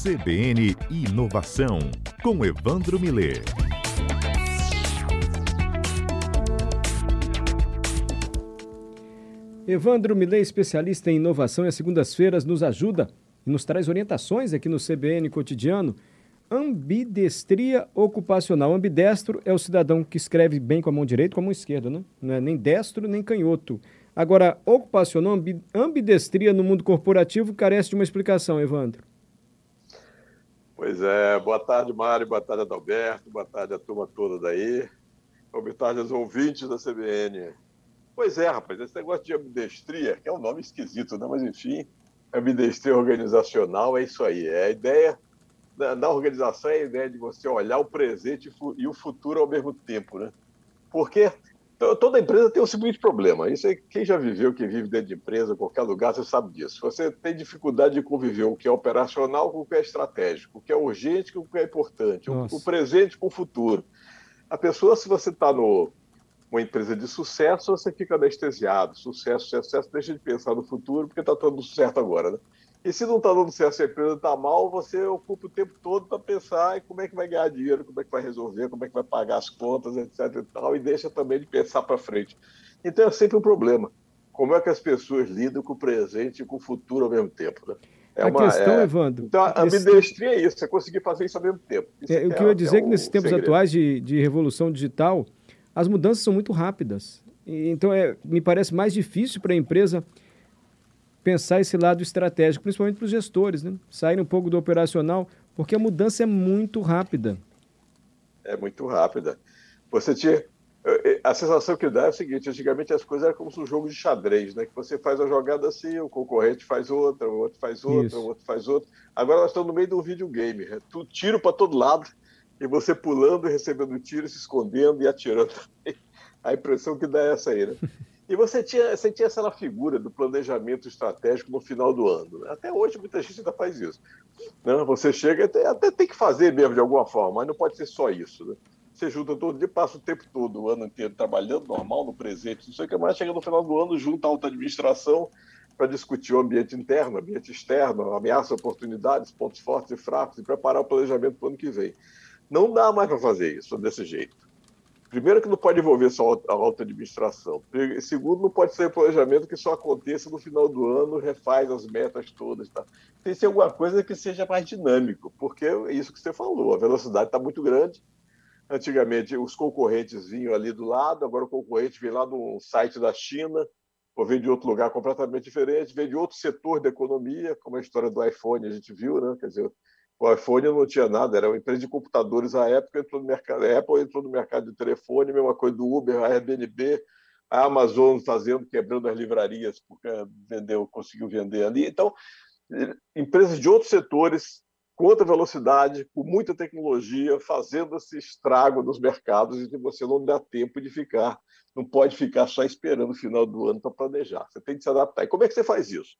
CBN Inovação, com Evandro Miller. Evandro Miller, especialista em inovação e às segundas-feiras, nos ajuda e nos traz orientações aqui no CBN Cotidiano. Ambidestria ocupacional. Ambidestro é o cidadão que escreve bem com a mão direita com a esquerda, né? não é nem destro nem canhoto. Agora, ocupacional, ambidestria no mundo corporativo carece de uma explicação, Evandro. Pois é, boa tarde, Mário, boa tarde, Adalberto, boa tarde a turma toda daí, boa tarde aos ouvintes da CBN. Pois é, rapaz, esse negócio de ambidestria, que é um nome esquisito, né? mas enfim, ambidestria organizacional é isso aí, é a ideia da, da organização, é a ideia de você olhar o presente e o futuro ao mesmo tempo, né? Porque toda empresa tem o seguinte problema. Isso é quem já viveu, quem vive dentro de empresa, qualquer lugar, você sabe disso. Você tem dificuldade de conviver o que é operacional com o que é estratégico, o que é urgente com o que é importante, o, o, presente com o futuro. A pessoa, se você está numa empresa de sucesso, você fica anestesiado. Sucesso, sucesso, deixa de pensar no futuro, porque está tudo certo agora, né? E se não está dando certo, se a empresa está mal, você ocupa o tempo todo para pensar em como é que vai ganhar dinheiro, como é que vai resolver, como é que vai pagar as contas, etc. E, tal, e deixa também de pensar para frente. Então é sempre um problema. Como é que as pessoas lidam com o presente e com o futuro ao mesmo tempo? Né? É a uma, questão, é... Evandro. Então, a ambidestria é isso, é conseguir fazer isso ao mesmo tempo. É, o que é, eu ia dizer é, que nesses tempos segredo. atuais de, de revolução digital, as mudanças são muito rápidas. Então, é, me parece mais difícil para a empresa pensar esse lado estratégico, principalmente para os gestores, né? Sair um pouco do operacional, porque a mudança é muito rápida. É muito rápida. Você tinha. A sensação que dá é a seguinte: antigamente as coisas eram como um jogo de xadrez, né? Que você faz uma jogada assim, o concorrente faz outra, o outro faz outra, Isso. o outro faz outra. Agora nós estamos no meio de um videogame. É tu tiro para todo lado, e você pulando e recebendo tiro, se escondendo e atirando. A impressão que dá é essa aí, né? E você tinha, tinha essa figura do planejamento estratégico no final do ano. Né? Até hoje muita gente ainda faz isso. Né? Você chega, até, até tem que fazer mesmo de alguma forma, mas não pode ser só isso. Né? Você junta todo dia, passa o tempo todo, o ano inteiro trabalhando normal, no presente, não sei o que mais, chega no final do ano, junta a alta administração para discutir o ambiente interno, ambiente externo, ameaças, oportunidades, pontos fortes e fracos, e preparar o planejamento para o ano que vem. Não dá mais para fazer isso desse jeito. Primeiro que não pode envolver só a alta administração. Segundo, não pode ser planejamento que só aconteça no final do ano, refaz as metas todas. Tá? Tem que ser alguma coisa que seja mais dinâmico, porque é isso que você falou, a velocidade está muito grande. Antigamente, os concorrentes vinham ali do lado, agora o concorrente vem lá no site da China, ou vem de outro lugar completamente diferente, vem de outro setor da economia, como a história do iPhone a gente viu, né? quer dizer, o iPhone não tinha nada, era uma empresa de computadores à época, entrou no mercado, a Apple entrou no mercado de telefone, mesma coisa do Uber, a Airbnb, a Amazon fazendo, quebrando as livrarias, porque vendeu, conseguiu vender ali. Então, empresas de outros setores, com outra velocidade, com muita tecnologia, fazendo esse estrago nos mercados e que você não dá tempo de ficar, não pode ficar só esperando o final do ano para planejar. Você tem que se adaptar. E como é que você faz isso?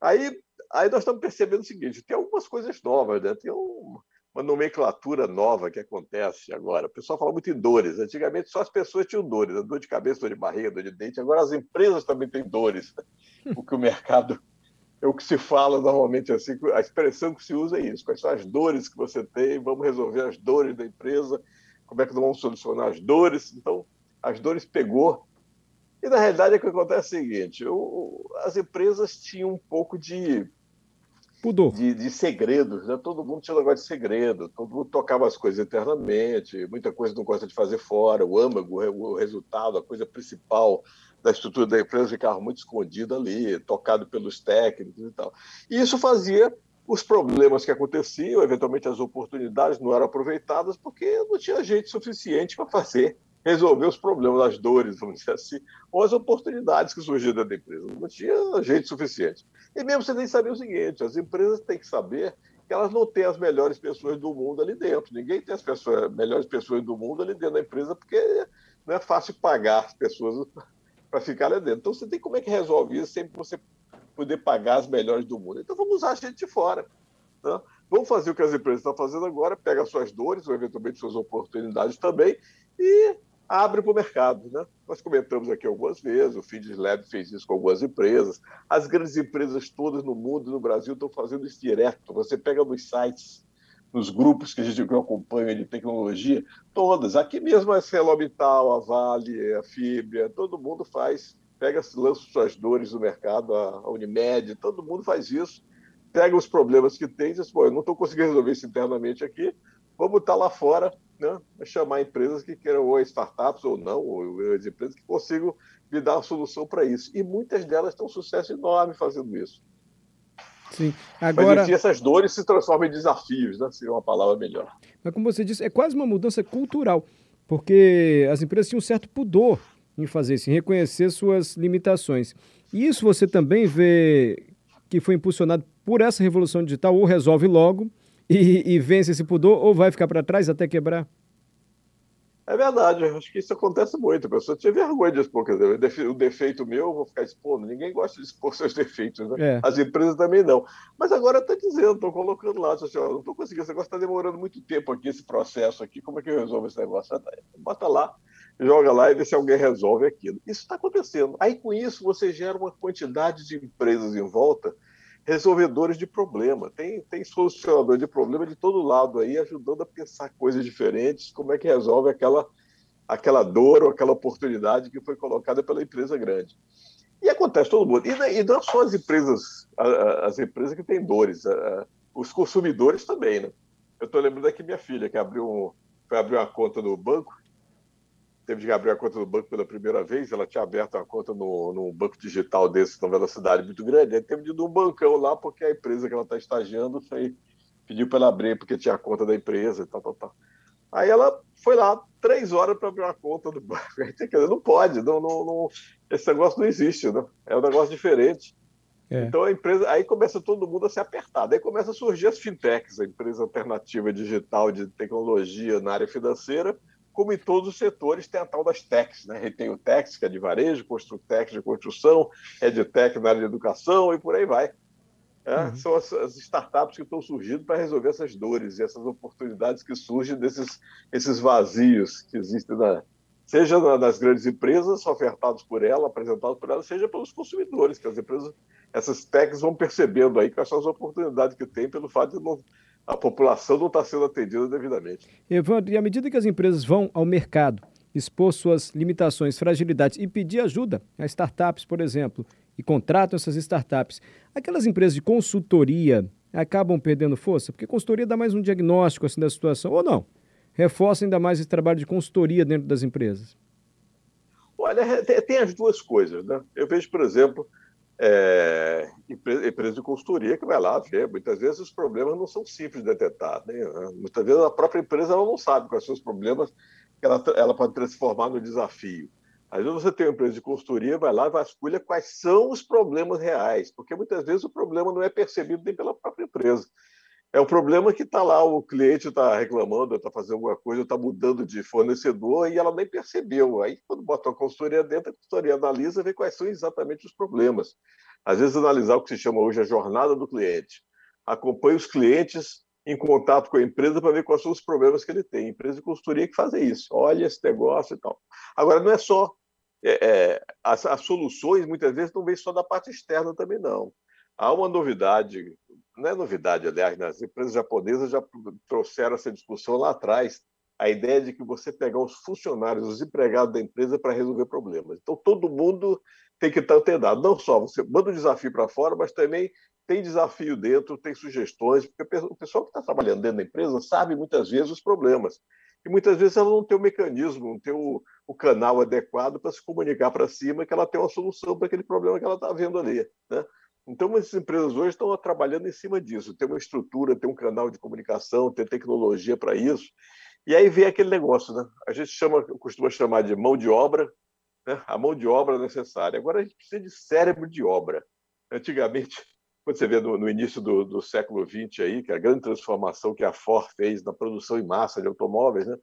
Aí, aí nós estamos percebendo o seguinte: tem algumas coisas novas, né? tem um, uma nomenclatura nova que acontece agora. O pessoal fala muito em dores. Antigamente só as pessoas tinham dores, né? dor de cabeça, dor de barriga, dor de dente. Agora as empresas também têm dores. O que o mercado é o que se fala normalmente assim, a expressão que se usa é isso. Quais são as dores que você tem? Vamos resolver as dores da empresa. Como é que nós vamos solucionar as dores? Então, as dores pegou e na realidade o que acontece é o seguinte: as empresas tinham um pouco de Pudor. De, de segredos, né? todo mundo tinha um negócio de segredo, todo mundo tocava as coisas internamente, muita coisa não gosta de fazer fora, o âmago, o resultado, a coisa principal da estrutura da empresa ficava muito escondida ali, tocado pelos técnicos e tal. E isso fazia os problemas que aconteciam, eventualmente as oportunidades não eram aproveitadas porque não tinha gente suficiente para fazer resolver os problemas, as dores, vamos dizer assim, ou as oportunidades que surgiram da empresa. Não tinha gente suficiente. E mesmo você nem sabia o seguinte: as empresas têm que saber que elas não têm as melhores pessoas do mundo ali dentro. Ninguém tem as pessoas, melhores pessoas do mundo ali dentro da empresa, porque não é fácil pagar as pessoas para ficar ali dentro. Então você tem como é que resolve isso sem você poder pagar as melhores do mundo. Então vamos usar a gente de fora. Né? Vamos fazer o que as empresas estão fazendo agora, pega suas dores, ou eventualmente suas oportunidades também, e abre para o mercado. Né? Nós comentamos aqui algumas vezes, o Feeds Lab fez isso com algumas empresas, as grandes empresas todas no mundo e no Brasil estão fazendo isso direto. Você pega nos sites, nos grupos que a gente acompanha de tecnologia, todas, aqui mesmo a Celobital, a Vale, a Fibria, todo mundo faz, pega, lança suas dores no mercado, a Unimed, todo mundo faz isso, pega os problemas que tem e diz, pô, eu não estou conseguindo resolver isso internamente aqui, vamos estar lá fora né, chamar empresas que queiram, ou startups ou não, ou as empresas que consigam me dar uma solução para isso. E muitas delas têm um sucesso enorme fazendo isso. Sim. Agora... Mas, essas dores se transformam em desafios, né? seria uma palavra melhor. Mas, como você disse, é quase uma mudança cultural, porque as empresas tinham um certo pudor em fazer isso, em reconhecer suas limitações. E isso você também vê que foi impulsionado por essa revolução digital, ou resolve logo, e, e vence esse pudor ou vai ficar para trás até quebrar? É verdade, acho que isso acontece muito. A pessoa tinha vergonha de expor. Quer dizer, o defeito meu, eu vou ficar expondo. Ninguém gosta de expor seus defeitos, né? É. As empresas também não. Mas agora está dizendo, estou colocando lá, assim, ó, não estou conseguindo, esse negócio está demorando muito tempo aqui, esse processo aqui, como é que eu resolvo esse negócio? Bota lá, joga lá e vê se alguém resolve aquilo. Isso está acontecendo. Aí, com isso, você gera uma quantidade de empresas em volta resolvedores de problema. Tem, tem solucionador de problema de todo lado aí, ajudando a pensar coisas diferentes, como é que resolve aquela, aquela dor ou aquela oportunidade que foi colocada pela empresa grande. E acontece todo mundo. E, e não só as empresas, as empresas que têm dores, os consumidores também, né? Eu estou lembrando aqui minha filha, que abriu foi abrir uma conta no banco teve de abrir a conta do banco pela primeira vez, ela tinha aberto uma conta no, num banco digital desse, numa velocidade muito grande, aí teve de ir num bancão lá, porque a empresa que ela está estagiando foi, pediu para ela abrir, porque tinha a conta da empresa e tal, tal, tal. Aí ela foi lá três horas para abrir uma conta do banco. Aí, não pode, não, não, não, esse negócio não existe, não. é um negócio diferente. É. Então a empresa, aí começa todo mundo a se apertar. Daí começa a surgir as fintechs, a empresa alternativa digital de tecnologia na área financeira, como em todos os setores, tem a tal das techs, né? Tem o techs, que é de varejo, Construtex de construção, EdTech na área de educação e por aí vai. É, uhum. São as, as, startups que estão surgindo para resolver essas dores e essas oportunidades que surgem desses esses vazios que existem, na, seja nas grandes empresas ofertados por ela, apresentados por ela, seja pelos consumidores, que as empresas, essas techs vão percebendo aí quais são as oportunidades que tem pelo fato de não a população não está sendo atendida devidamente. Evandro, e à medida que as empresas vão ao mercado expor suas limitações, fragilidades e pedir ajuda a startups, por exemplo, e contratam essas startups, aquelas empresas de consultoria acabam perdendo força? Porque consultoria dá mais um diagnóstico assim da situação, ou não? Reforça ainda mais esse trabalho de consultoria dentro das empresas? Olha, tem as duas coisas. Né? Eu vejo, por exemplo, é, empresa de consultoria que vai lá ver. Muitas vezes os problemas não são simples de detectar. Né? Muitas vezes a própria empresa ela não sabe quais são os problemas que ela, ela pode transformar no desafio. Às vezes você tem uma empresa de consultoria, vai lá e vasculha quais são os problemas reais, porque muitas vezes o problema não é percebido nem pela própria empresa. É o problema que está lá, o cliente está reclamando, está fazendo alguma coisa, está mudando de fornecedor e ela nem percebeu. Aí, quando bota a consultoria dentro, a consultoria analisa e vê quais são exatamente os problemas. Às vezes, analisar o que se chama hoje a jornada do cliente. Acompanha os clientes em contato com a empresa para ver quais são os problemas que ele tem. Empresa de consultoria que fazem isso. Olha esse negócio e tal. Agora, não é só. É, é, as, as soluções, muitas vezes, não vêm só da parte externa também, não. Há uma novidade não é novidade, aliás, né? as empresas japonesas já trouxeram essa discussão lá atrás, a ideia de que você pegar os funcionários, os empregados da empresa para resolver problemas. Então, todo mundo tem que estar antenado. Não só você manda o desafio para fora, mas também tem desafio dentro, tem sugestões, porque o pessoal que está trabalhando dentro da empresa sabe muitas vezes os problemas. E muitas vezes ela não tem o mecanismo, não tem o, o canal adequado para se comunicar para cima que ela tem uma solução para aquele problema que ela está vendo ali. Né? Então, essas empresas hoje estão trabalhando em cima disso. Tem uma estrutura, tem um canal de comunicação, tem tecnologia para isso. E aí vem aquele negócio, né? A gente chama, costuma chamar de mão de obra, né? a mão de obra necessária. Agora a gente precisa de cérebro de obra. Antigamente, quando você vê no, no início do, do, século XX aí, que é a grande transformação que a Ford fez na produção em massa de automóveis, né?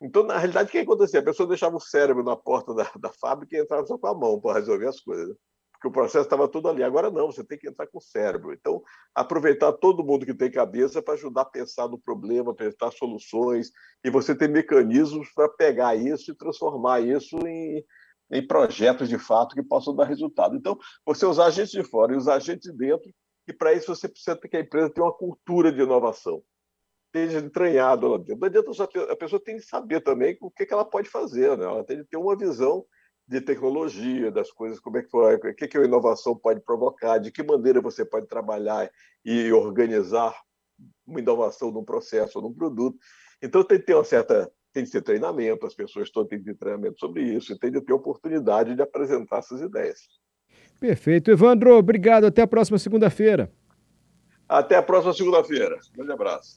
Então, na realidade, o que acontecia? A pessoa deixava o cérebro na porta da, da fábrica e entrava só com a mão para resolver as coisas. Né? Porque o processo estava todo ali. Agora não, você tem que entrar com o cérebro. Então, aproveitar todo mundo que tem cabeça para ajudar a pensar no problema, pensar soluções, e você tem mecanismos para pegar isso e transformar isso em, em projetos de fato que possam dar resultado. Então, você usar agentes de fora e usar agentes de dentro, e para isso você precisa ter que a empresa tenha uma cultura de inovação esteja entranhado lá dentro. Não adianta só ter, a pessoa tem que saber também o que, que ela pode fazer, né? ela tem que ter uma visão de tecnologia, das coisas, como é que foi, o que, que a inovação pode provocar, de que maneira você pode trabalhar e organizar uma inovação num processo ou num produto. Então tem que ter uma certa tem que ter treinamento, as pessoas todas têm que ter treinamento sobre isso, e tem que ter oportunidade de apresentar essas ideias. Perfeito. Evandro, obrigado. Até a próxima segunda-feira. Até a próxima segunda-feira. Um grande abraço.